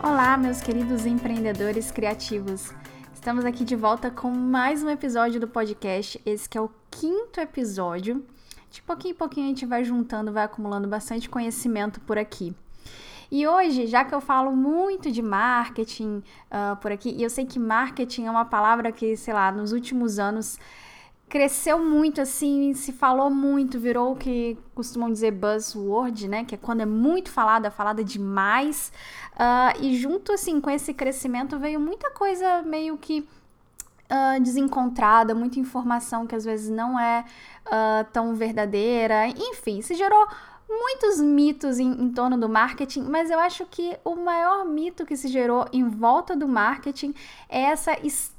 Olá, meus queridos empreendedores criativos. Estamos aqui de volta com mais um episódio do podcast, esse é o quinto episódio. De pouquinho em pouquinho a gente vai juntando, vai acumulando bastante conhecimento por aqui. E hoje, já que eu falo muito de marketing uh, por aqui, e eu sei que marketing é uma palavra que, sei lá, nos últimos anos cresceu muito, assim, se falou muito, virou o que costumam dizer buzzword, né? Que é quando é muito falada, falada demais. Uh, e junto, assim, com esse crescimento veio muita coisa meio que uh, desencontrada, muita informação que às vezes não é uh, tão verdadeira. Enfim, se gerou muitos mitos em, em, torno do marketing, mas eu acho que o maior mito que se gerou em volta do marketing é essa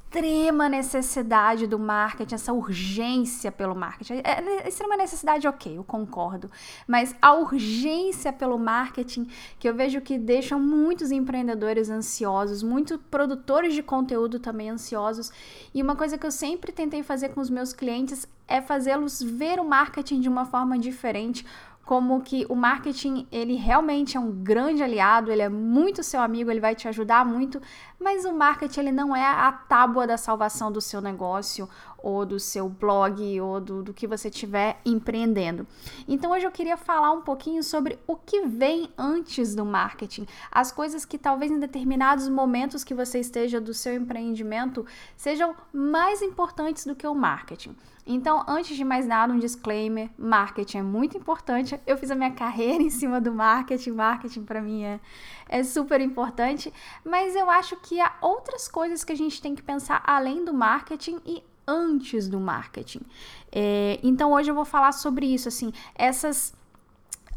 extrema necessidade do marketing, essa urgência pelo marketing. É, é, extrema necessidade, ok, eu concordo. Mas a urgência pelo marketing, que eu vejo que deixam muitos empreendedores ansiosos, muitos produtores de conteúdo também ansiosos. E uma coisa que eu sempre tentei fazer com os meus clientes é fazê-los ver o marketing de uma forma diferente como que o marketing, ele realmente é um grande aliado, ele é muito seu amigo, ele vai te ajudar muito, mas o marketing ele não é a tábua da salvação do seu negócio ou do seu blog ou do, do que você estiver empreendendo. Então hoje eu queria falar um pouquinho sobre o que vem antes do marketing, as coisas que talvez em determinados momentos que você esteja do seu empreendimento sejam mais importantes do que o marketing. Então, antes de mais nada, um disclaimer: marketing é muito importante. Eu fiz a minha carreira em cima do marketing, marketing para mim é, é super importante, mas eu acho que há outras coisas que a gente tem que pensar além do marketing e antes do marketing. É, então, hoje eu vou falar sobre isso, assim, essas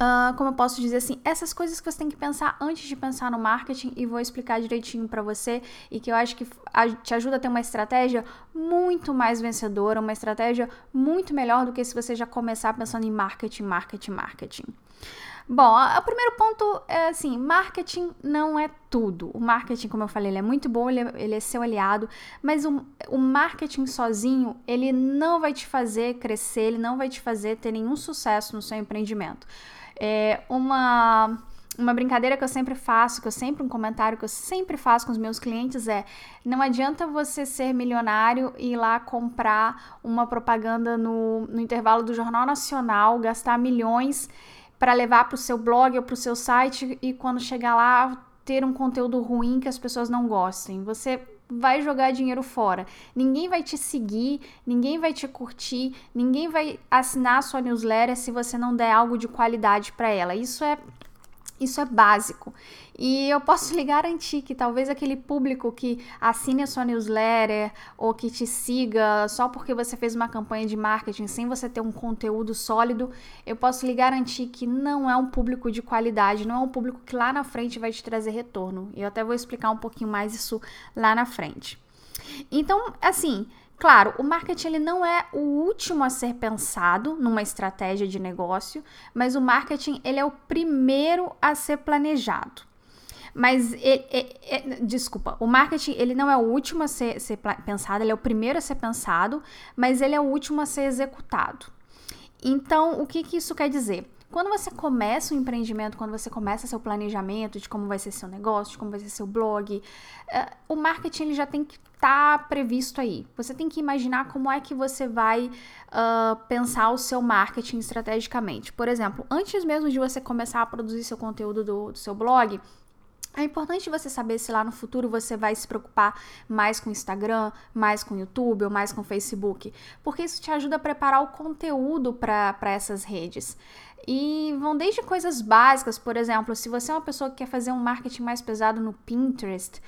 Uh, como eu posso dizer assim, essas coisas que você tem que pensar antes de pensar no marketing e vou explicar direitinho para você e que eu acho que te ajuda a ter uma estratégia muito mais vencedora, uma estratégia muito melhor do que se você já começar pensando em marketing, marketing, marketing. Bom, o primeiro ponto é assim, marketing não é tudo. O marketing, como eu falei, ele é muito bom, ele é, ele é seu aliado, mas o, o marketing sozinho, ele não vai te fazer crescer, ele não vai te fazer ter nenhum sucesso no seu empreendimento. É uma uma brincadeira que eu sempre faço, que eu sempre um comentário que eu sempre faço com os meus clientes é: não adianta você ser milionário e ir lá comprar uma propaganda no, no intervalo do Jornal Nacional, gastar milhões para levar para o seu blog ou para o seu site e quando chegar lá ter um conteúdo ruim que as pessoas não gostem. Você vai jogar dinheiro fora. Ninguém vai te seguir, ninguém vai te curtir, ninguém vai assinar a sua newsletter se você não der algo de qualidade para ela. Isso é isso é básico. E eu posso lhe garantir que talvez aquele público que assine a sua newsletter ou que te siga só porque você fez uma campanha de marketing sem você ter um conteúdo sólido, eu posso lhe garantir que não é um público de qualidade, não é um público que lá na frente vai te trazer retorno. Eu até vou explicar um pouquinho mais isso lá na frente. Então, assim, Claro, o marketing ele não é o último a ser pensado numa estratégia de negócio, mas o marketing ele é o primeiro a ser planejado. Mas, ele, ele, ele, desculpa, o marketing ele não é o último a ser, ser pensado, ele é o primeiro a ser pensado, mas ele é o último a ser executado. Então, o que, que isso quer dizer? Quando você começa um empreendimento, quando você começa seu planejamento de como vai ser seu negócio, de como vai ser seu blog, uh, o marketing ele já tem que estar tá previsto aí. Você tem que imaginar como é que você vai uh, pensar o seu marketing estrategicamente. Por exemplo, antes mesmo de você começar a produzir seu conteúdo do, do seu blog, é importante você saber se lá no futuro você vai se preocupar mais com Instagram, mais com YouTube ou mais com Facebook, porque isso te ajuda a preparar o conteúdo para essas redes. E vão desde coisas básicas, por exemplo, se você é uma pessoa que quer fazer um marketing mais pesado no Pinterest,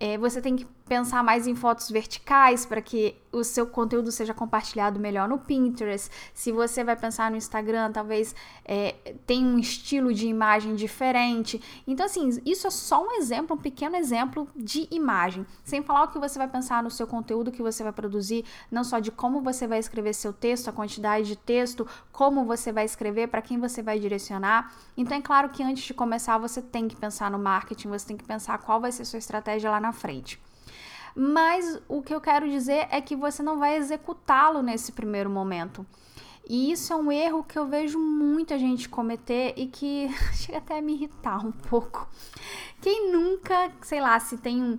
É, você tem que pensar mais em fotos verticais para que o seu conteúdo seja compartilhado melhor no Pinterest. Se você vai pensar no Instagram, talvez é, tenha um estilo de imagem diferente. Então, assim, isso é só um exemplo, um pequeno exemplo de imagem. Sem falar o que você vai pensar no seu conteúdo que você vai produzir, não só de como você vai escrever seu texto, a quantidade de texto, como você vai escrever, para quem você vai direcionar. Então, é claro que antes de começar, você tem que pensar no marketing, você tem que pensar qual vai ser sua estratégia lá na frente. Mas o que eu quero dizer é que você não vai executá-lo nesse primeiro momento. E isso é um erro que eu vejo muita gente cometer e que chega até a me irritar um pouco. Quem nunca, sei lá, se tem um.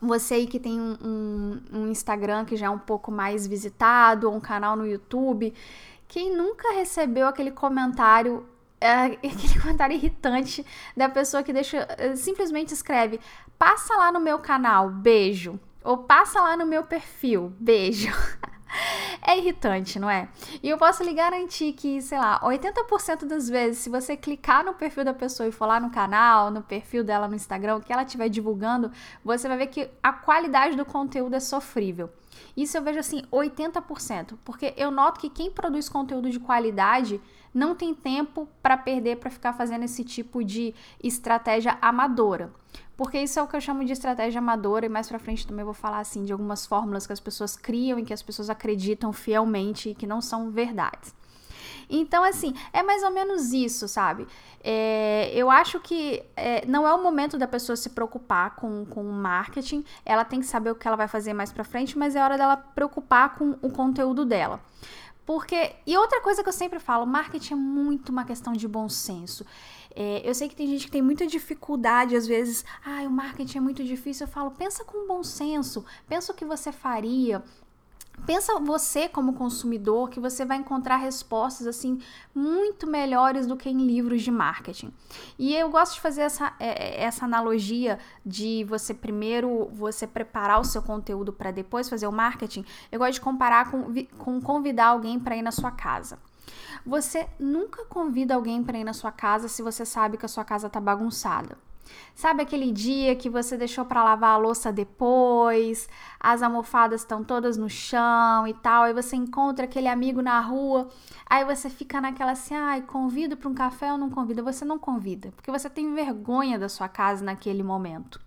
Você aí que tem um, um, um Instagram que já é um pouco mais visitado, ou um canal no YouTube, quem nunca recebeu aquele comentário é aquele comentário irritante da pessoa que deixa eh, simplesmente escreve: "Passa lá no meu canal, beijo" ou "Passa lá no meu perfil, beijo". É irritante, não é? E eu posso lhe garantir que, sei lá, 80% das vezes, se você clicar no perfil da pessoa e for lá no canal, no perfil dela no Instagram, que ela estiver divulgando, você vai ver que a qualidade do conteúdo é sofrível. Isso eu vejo assim, 80%, porque eu noto que quem produz conteúdo de qualidade não tem tempo para perder para ficar fazendo esse tipo de estratégia amadora. Porque isso é o que eu chamo de estratégia amadora, e mais pra frente também vou falar assim de algumas fórmulas que as pessoas criam e que as pessoas acreditam fielmente e que não são verdades. Então, assim, é mais ou menos isso, sabe? É, eu acho que é, não é o momento da pessoa se preocupar com, com o marketing, ela tem que saber o que ela vai fazer mais pra frente, mas é hora dela preocupar com o conteúdo dela. Porque, e outra coisa que eu sempre falo, marketing é muito uma questão de bom senso. É, eu sei que tem gente que tem muita dificuldade, às vezes, ah, o marketing é muito difícil. Eu falo, pensa com bom senso, pensa o que você faria, Pensa você como consumidor que você vai encontrar respostas assim muito melhores do que em livros de marketing. E eu gosto de fazer essa, é, é, essa analogia de você primeiro você preparar o seu conteúdo para depois fazer o marketing. Eu gosto de comparar com, com convidar alguém para ir na sua casa. Você nunca convida alguém para ir na sua casa se você sabe que a sua casa está bagunçada. Sabe aquele dia que você deixou para lavar a louça depois, as almofadas estão todas no chão e tal, aí você encontra aquele amigo na rua, aí você fica naquela assim, ai, convido para um café ou não convida? Você não convida, porque você tem vergonha da sua casa naquele momento.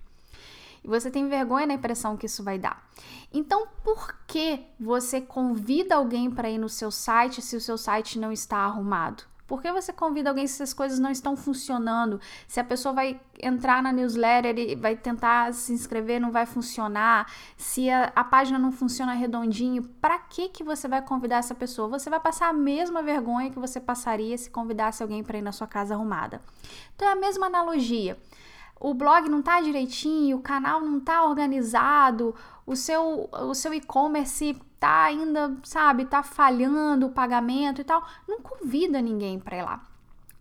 E você tem vergonha da impressão que isso vai dar. Então, por que você convida alguém para ir no seu site se o seu site não está arrumado? Por que você convida alguém se as coisas não estão funcionando? Se a pessoa vai entrar na newsletter e vai tentar se inscrever, não vai funcionar? Se a, a página não funciona redondinho, para que que você vai convidar essa pessoa? Você vai passar a mesma vergonha que você passaria se convidasse alguém para ir na sua casa arrumada. Então é a mesma analogia o blog não tá direitinho, o canal não tá organizado, o seu o seu e-commerce tá ainda, sabe, tá falhando o pagamento e tal, não convida ninguém para ir lá.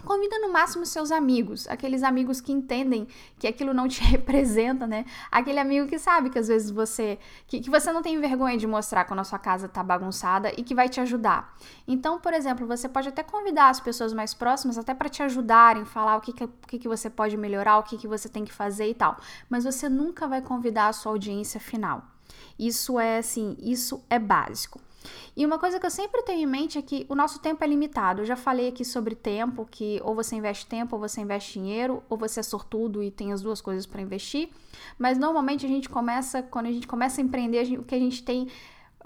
Convida no máximo seus amigos, aqueles amigos que entendem que aquilo não te representa, né? Aquele amigo que sabe que às vezes você que, que você não tem vergonha de mostrar quando a sua casa tá bagunçada e que vai te ajudar. Então, por exemplo, você pode até convidar as pessoas mais próximas até para te ajudarem, falar o que, que, o que, que você pode melhorar, o que, que você tem que fazer e tal. Mas você nunca vai convidar a sua audiência final. Isso é assim, isso é básico. E uma coisa que eu sempre tenho em mente é que o nosso tempo é limitado. Eu já falei aqui sobre tempo, que ou você investe tempo, ou você investe dinheiro, ou você é sortudo e tem as duas coisas para investir. Mas normalmente a gente começa, quando a gente começa a empreender, o que a gente tem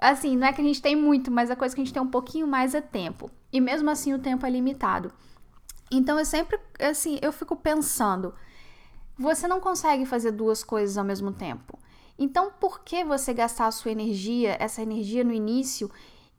assim, não é que a gente tem muito, mas a coisa que a gente tem um pouquinho mais é tempo. E mesmo assim o tempo é limitado. Então eu sempre, assim, eu fico pensando, você não consegue fazer duas coisas ao mesmo tempo. Então, por que você gastar a sua energia, essa energia no início,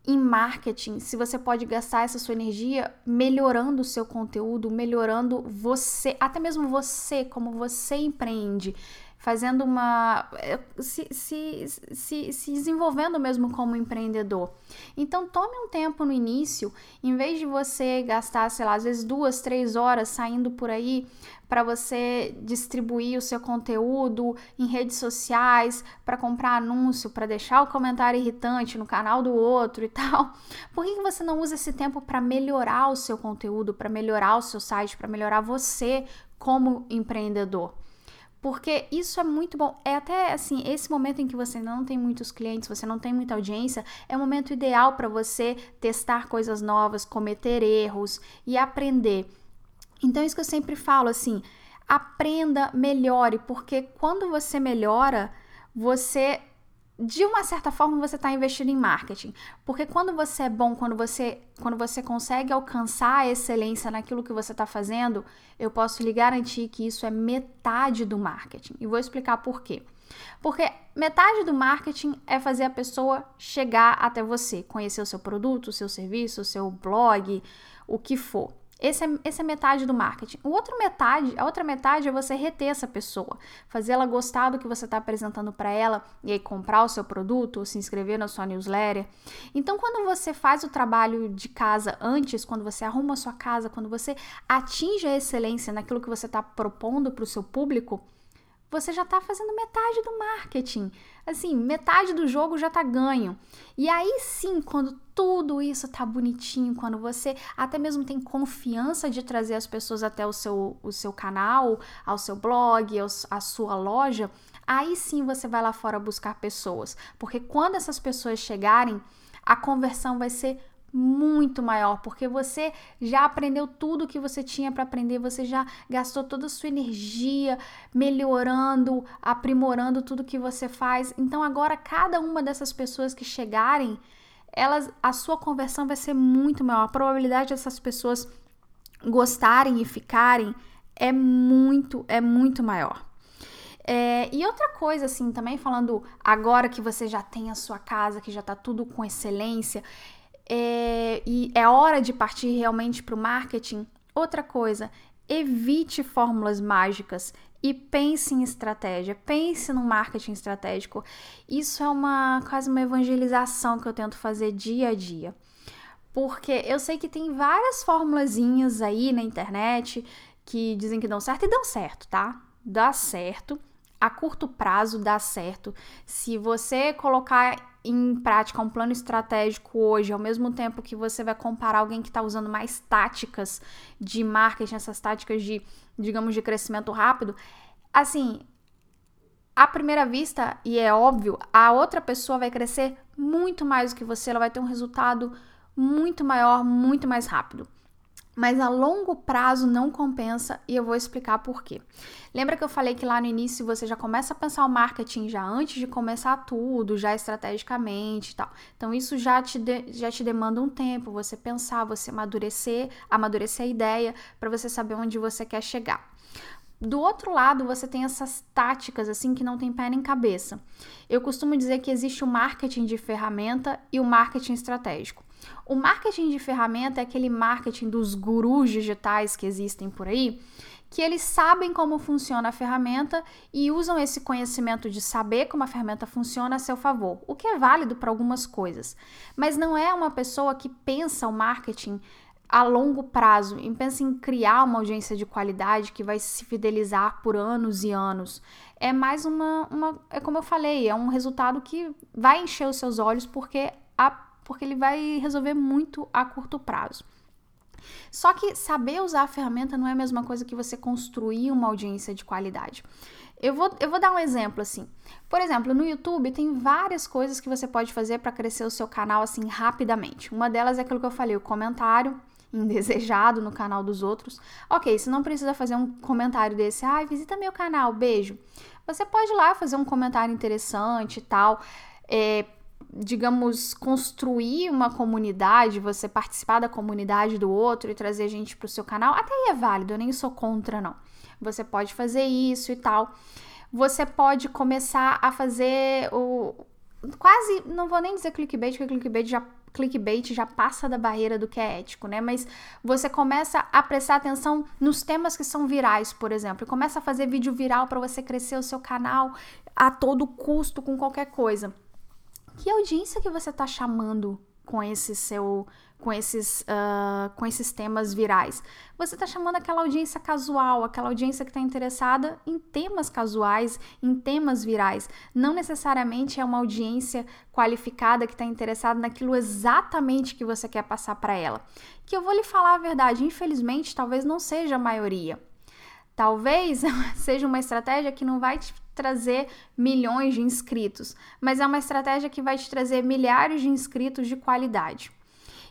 em marketing, se você pode gastar essa sua energia melhorando o seu conteúdo, melhorando você, até mesmo você, como você empreende, fazendo uma. Eh, se, se, se, se desenvolvendo mesmo como empreendedor. Então, tome um tempo no início, em vez de você gastar, sei lá, às vezes duas, três horas saindo por aí para você distribuir o seu conteúdo em redes sociais, para comprar anúncio, para deixar o comentário irritante no canal do outro e tal. Por que você não usa esse tempo para melhorar o seu conteúdo, para melhorar o seu site, para melhorar você como empreendedor? Porque isso é muito bom. É até assim, esse momento em que você não tem muitos clientes, você não tem muita audiência, é o momento ideal para você testar coisas novas, cometer erros e aprender. Então, isso que eu sempre falo assim, aprenda, melhore, porque quando você melhora, você de uma certa forma você está investindo em marketing, porque quando você é bom, quando você, quando você consegue alcançar a excelência naquilo que você está fazendo, eu posso lhe garantir que isso é metade do marketing. E vou explicar por quê. Porque metade do marketing é fazer a pessoa chegar até você, conhecer o seu produto, o seu serviço, o seu blog, o que for. Esse é, é metade do marketing. O outro metade, a outra metade é você reter essa pessoa, fazer ela gostar do que você está apresentando para ela e aí comprar o seu produto, se inscrever na sua newsletter. Então, quando você faz o trabalho de casa antes, quando você arruma a sua casa, quando você atinge a excelência naquilo que você está propondo para o seu público, você já está fazendo metade do marketing. Assim, metade do jogo já está ganho. E aí sim, quando tudo isso tá bonitinho, quando você até mesmo tem confiança de trazer as pessoas até o seu, o seu canal, ao seu blog, a sua loja, aí sim você vai lá fora buscar pessoas. Porque quando essas pessoas chegarem, a conversão vai ser muito maior, porque você já aprendeu tudo que você tinha para aprender, você já gastou toda a sua energia melhorando, aprimorando tudo que você faz. Então agora cada uma dessas pessoas que chegarem, elas a sua conversão vai ser muito maior. A probabilidade dessas pessoas gostarem e ficarem é muito, é muito maior. É, e outra coisa, assim, também falando agora que você já tem a sua casa, que já tá tudo com excelência, é, e é hora de partir realmente para o marketing. Outra coisa, evite fórmulas mágicas e pense em estratégia, pense no marketing estratégico. Isso é uma quase uma evangelização que eu tento fazer dia a dia. Porque eu sei que tem várias formulazinhas aí na internet que dizem que dão certo e dão certo, tá? Dá certo. A curto prazo dá certo. Se você colocar em prática um plano estratégico hoje, ao mesmo tempo que você vai comparar alguém que está usando mais táticas de marketing, essas táticas de, digamos, de crescimento rápido, assim, à primeira vista, e é óbvio, a outra pessoa vai crescer muito mais do que você, ela vai ter um resultado muito maior, muito mais rápido mas a longo prazo não compensa e eu vou explicar por quê. Lembra que eu falei que lá no início você já começa a pensar o marketing já antes de começar tudo, já estrategicamente e tal. Então isso já te, de, já te demanda um tempo, você pensar, você amadurecer, amadurecer a ideia para você saber onde você quer chegar. Do outro lado, você tem essas táticas assim que não tem pé nem cabeça. Eu costumo dizer que existe o marketing de ferramenta e o marketing estratégico. O marketing de ferramenta é aquele marketing dos gurus digitais que existem por aí, que eles sabem como funciona a ferramenta e usam esse conhecimento de saber como a ferramenta funciona a seu favor, o que é válido para algumas coisas. Mas não é uma pessoa que pensa o marketing a longo prazo e pensa em criar uma audiência de qualidade que vai se fidelizar por anos e anos. É mais uma, uma é como eu falei, é um resultado que vai encher os seus olhos porque a porque ele vai resolver muito a curto prazo. Só que saber usar a ferramenta não é a mesma coisa que você construir uma audiência de qualidade. Eu vou, eu vou dar um exemplo assim. Por exemplo, no YouTube tem várias coisas que você pode fazer para crescer o seu canal assim rapidamente. Uma delas é aquilo que eu falei, o comentário indesejado no canal dos outros. Ok, você não precisa fazer um comentário desse, ai, ah, visita meu canal, beijo. Você pode ir lá fazer um comentário interessante e tal. É, digamos, construir uma comunidade, você participar da comunidade do outro e trazer gente para o seu canal, até aí é válido, eu nem sou contra, não. Você pode fazer isso e tal. Você pode começar a fazer o. Quase, não vou nem dizer clickbait, porque clickbait já, clickbait já passa da barreira do que é ético, né? Mas você começa a prestar atenção nos temas que são virais, por exemplo, e começa a fazer vídeo viral para você crescer o seu canal a todo custo, com qualquer coisa que audiência que você está chamando com esse seu com esses uh, com esses temas virais? Você está chamando aquela audiência casual aquela audiência que está interessada em temas casuais em temas virais. Não necessariamente é uma audiência qualificada que está interessada naquilo exatamente que você quer passar para ela. Que eu vou lhe falar a verdade infelizmente talvez não seja a maioria Talvez seja uma estratégia que não vai te trazer milhões de inscritos, mas é uma estratégia que vai te trazer milhares de inscritos de qualidade.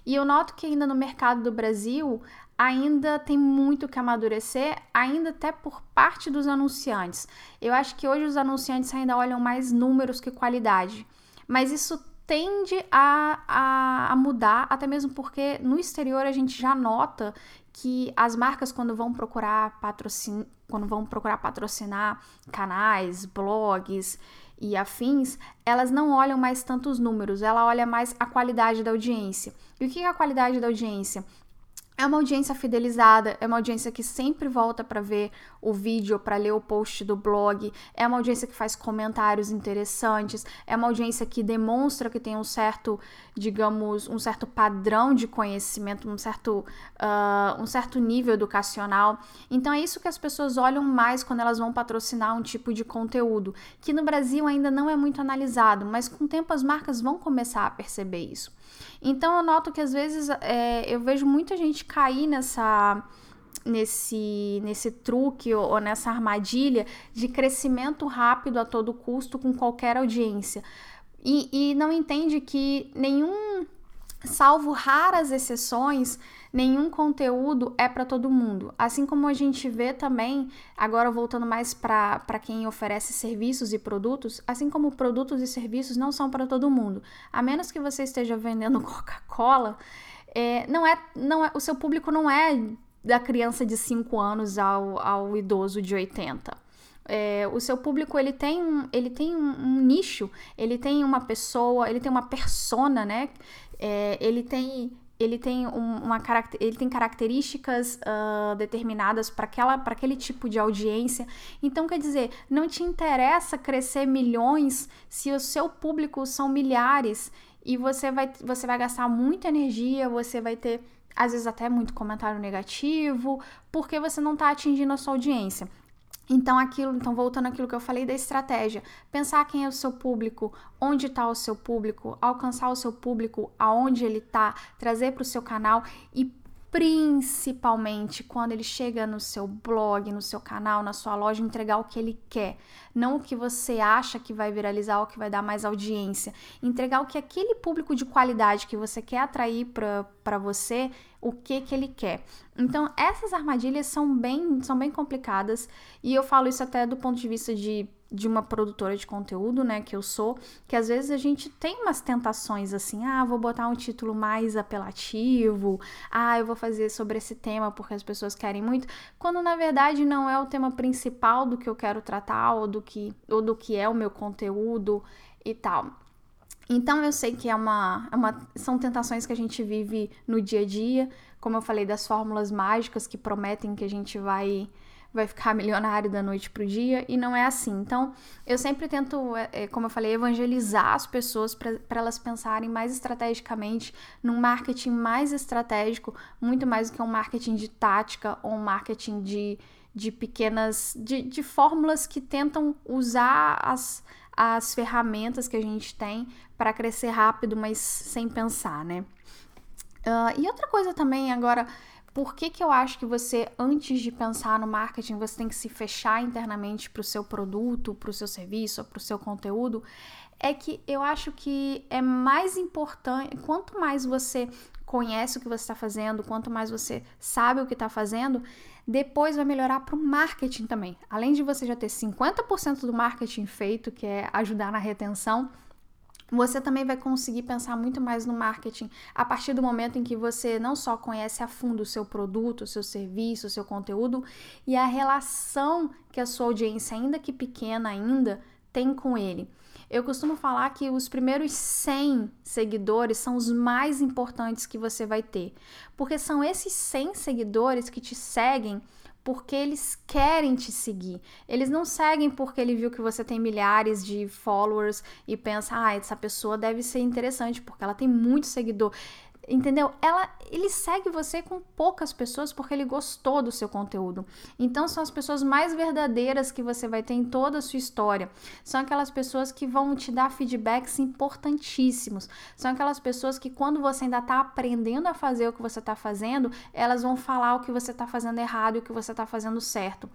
E eu noto que ainda no mercado do Brasil ainda tem muito que amadurecer, ainda até por parte dos anunciantes. Eu acho que hoje os anunciantes ainda olham mais números que qualidade, mas isso tende a, a, a mudar, até mesmo porque no exterior a gente já nota que as marcas quando vão procurar patrocinar, quando vão procurar patrocinar canais, blogs e afins, elas não olham mais tantos números, ela olha mais a qualidade da audiência. E o que é a qualidade da audiência? É uma audiência fidelizada, é uma audiência que sempre volta para ver o vídeo, para ler o post do blog, é uma audiência que faz comentários interessantes, é uma audiência que demonstra que tem um certo, digamos, um certo padrão de conhecimento, um certo, uh, um certo nível educacional. Então é isso que as pessoas olham mais quando elas vão patrocinar um tipo de conteúdo, que no Brasil ainda não é muito analisado, mas com o tempo as marcas vão começar a perceber isso. Então eu noto que às vezes é, eu vejo muita gente cair nessa nesse, nesse truque ou, nessa armadilha de crescimento rápido a todo custo com qualquer audiência. E, e não entende que nenhum, salvo raras exceções, nenhum conteúdo é para todo mundo. Assim como a gente vê também, agora voltando mais para quem oferece serviços e produtos, assim como produtos e serviços não são para todo mundo. A menos que você esteja vendendo Coca-Cola, é, não é, não é, o seu público não é da criança de 5 anos ao, ao idoso de 80. É, o seu público ele tem, um, ele tem um, nicho, ele tem uma pessoa, ele tem uma persona, né? É, ele tem ele tem um, uma ele tem características uh, determinadas para aquela para aquele tipo de audiência. Então quer dizer, não te interessa crescer milhões se o seu público são milhares e você vai você vai gastar muita energia, você vai ter às vezes até muito comentário negativo, porque você não está atingindo a sua audiência. Então, aquilo, então voltando àquilo que eu falei da estratégia, pensar quem é o seu público, onde está o seu público, alcançar o seu público, aonde ele está, trazer para o seu canal e principalmente quando ele chega no seu blog, no seu canal, na sua loja, entregar o que ele quer, não o que você acha que vai viralizar ou que vai dar mais audiência, entregar o que aquele público de qualidade que você quer atrair para você, o que que ele quer. Então, essas armadilhas são bem, são bem complicadas. E eu falo isso até do ponto de vista de de uma produtora de conteúdo, né, que eu sou, que às vezes a gente tem umas tentações assim, ah, vou botar um título mais apelativo, ah, eu vou fazer sobre esse tema porque as pessoas querem muito, quando na verdade não é o tema principal do que eu quero tratar ou do que ou do que é o meu conteúdo e tal. Então eu sei que é uma, é uma são tentações que a gente vive no dia a dia, como eu falei das fórmulas mágicas que prometem que a gente vai vai ficar milionário da noite pro dia e não é assim. Então, eu sempre tento, é, é, como eu falei, evangelizar as pessoas para elas pensarem mais estrategicamente num marketing mais estratégico, muito mais do que um marketing de tática ou um marketing de, de pequenas, de, de fórmulas que tentam usar as, as ferramentas que a gente tem para crescer rápido, mas sem pensar, né? Uh, e outra coisa também, agora, por que, que eu acho que você, antes de pensar no marketing, você tem que se fechar internamente para o seu produto, para o seu serviço, para o seu conteúdo? É que eu acho que é mais importante, quanto mais você conhece o que você está fazendo, quanto mais você sabe o que está fazendo, depois vai melhorar para o marketing também. Além de você já ter 50% do marketing feito, que é ajudar na retenção, você também vai conseguir pensar muito mais no marketing a partir do momento em que você não só conhece a fundo o seu produto, o seu serviço, o seu conteúdo e a relação que a sua audiência, ainda que pequena ainda, tem com ele. Eu costumo falar que os primeiros 100 seguidores são os mais importantes que você vai ter, porque são esses 100 seguidores que te seguem porque eles querem te seguir. Eles não seguem porque ele viu que você tem milhares de followers e pensa, ah, essa pessoa deve ser interessante porque ela tem muito seguidor. Entendeu? Ela, ele segue você com poucas pessoas porque ele gostou do seu conteúdo. Então são as pessoas mais verdadeiras que você vai ter em toda a sua história. São aquelas pessoas que vão te dar feedbacks importantíssimos. São aquelas pessoas que quando você ainda está aprendendo a fazer o que você está fazendo, elas vão falar o que você está fazendo errado e o que você está fazendo certo.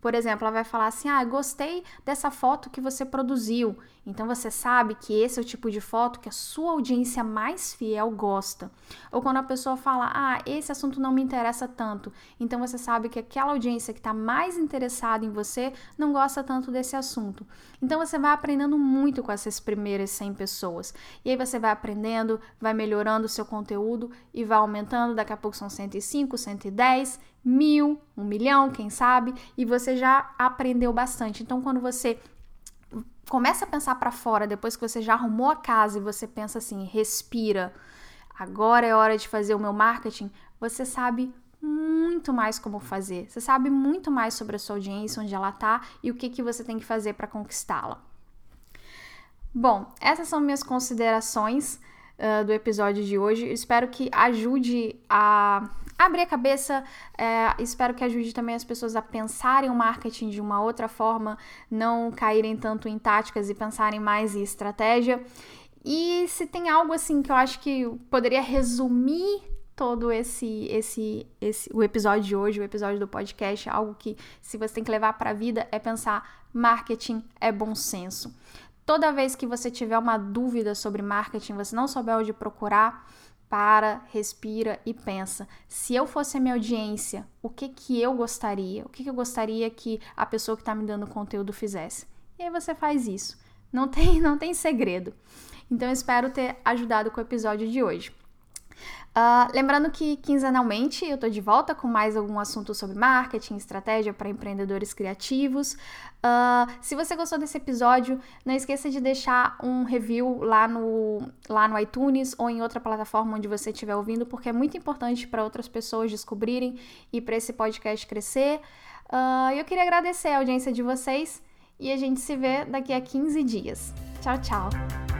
Por exemplo, ela vai falar assim: Ah, gostei dessa foto que você produziu. Então você sabe que esse é o tipo de foto que a sua audiência mais fiel gosta. Ou quando a pessoa fala: Ah, esse assunto não me interessa tanto. Então você sabe que aquela audiência que está mais interessada em você não gosta tanto desse assunto. Então você vai aprendendo muito com essas primeiras 100 pessoas. E aí você vai aprendendo, vai melhorando o seu conteúdo e vai aumentando. Daqui a pouco são 105, 110 mil, um milhão, quem sabe, e você já aprendeu bastante. Então, quando você começa a pensar para fora, depois que você já arrumou a casa e você pensa assim, respira, agora é hora de fazer o meu marketing, você sabe muito mais como fazer. Você sabe muito mais sobre a sua audiência, onde ela tá e o que, que você tem que fazer para conquistá-la. Bom, essas são minhas considerações uh, do episódio de hoje. espero que ajude a abrir a cabeça. É, espero que ajude também as pessoas a pensarem o marketing de uma outra forma, não caírem tanto em táticas e pensarem mais em estratégia. E se tem algo assim que eu acho que poderia resumir todo esse esse esse o episódio de hoje, o episódio do podcast, algo que se você tem que levar para a vida é pensar marketing é bom senso. Toda vez que você tiver uma dúvida sobre marketing, você não souber onde procurar, para, respira e pensa. Se eu fosse a minha audiência, o que que eu gostaria? O que, que eu gostaria que a pessoa que está me dando conteúdo fizesse? E aí você faz isso. Não tem, não tem segredo. Então espero ter ajudado com o episódio de hoje. Uh, lembrando que quinzenalmente eu estou de volta com mais algum assunto sobre marketing, estratégia para empreendedores criativos. Uh, se você gostou desse episódio, não esqueça de deixar um review lá no, lá no iTunes ou em outra plataforma onde você estiver ouvindo, porque é muito importante para outras pessoas descobrirem e para esse podcast crescer. Uh, eu queria agradecer a audiência de vocês e a gente se vê daqui a 15 dias. Tchau, tchau!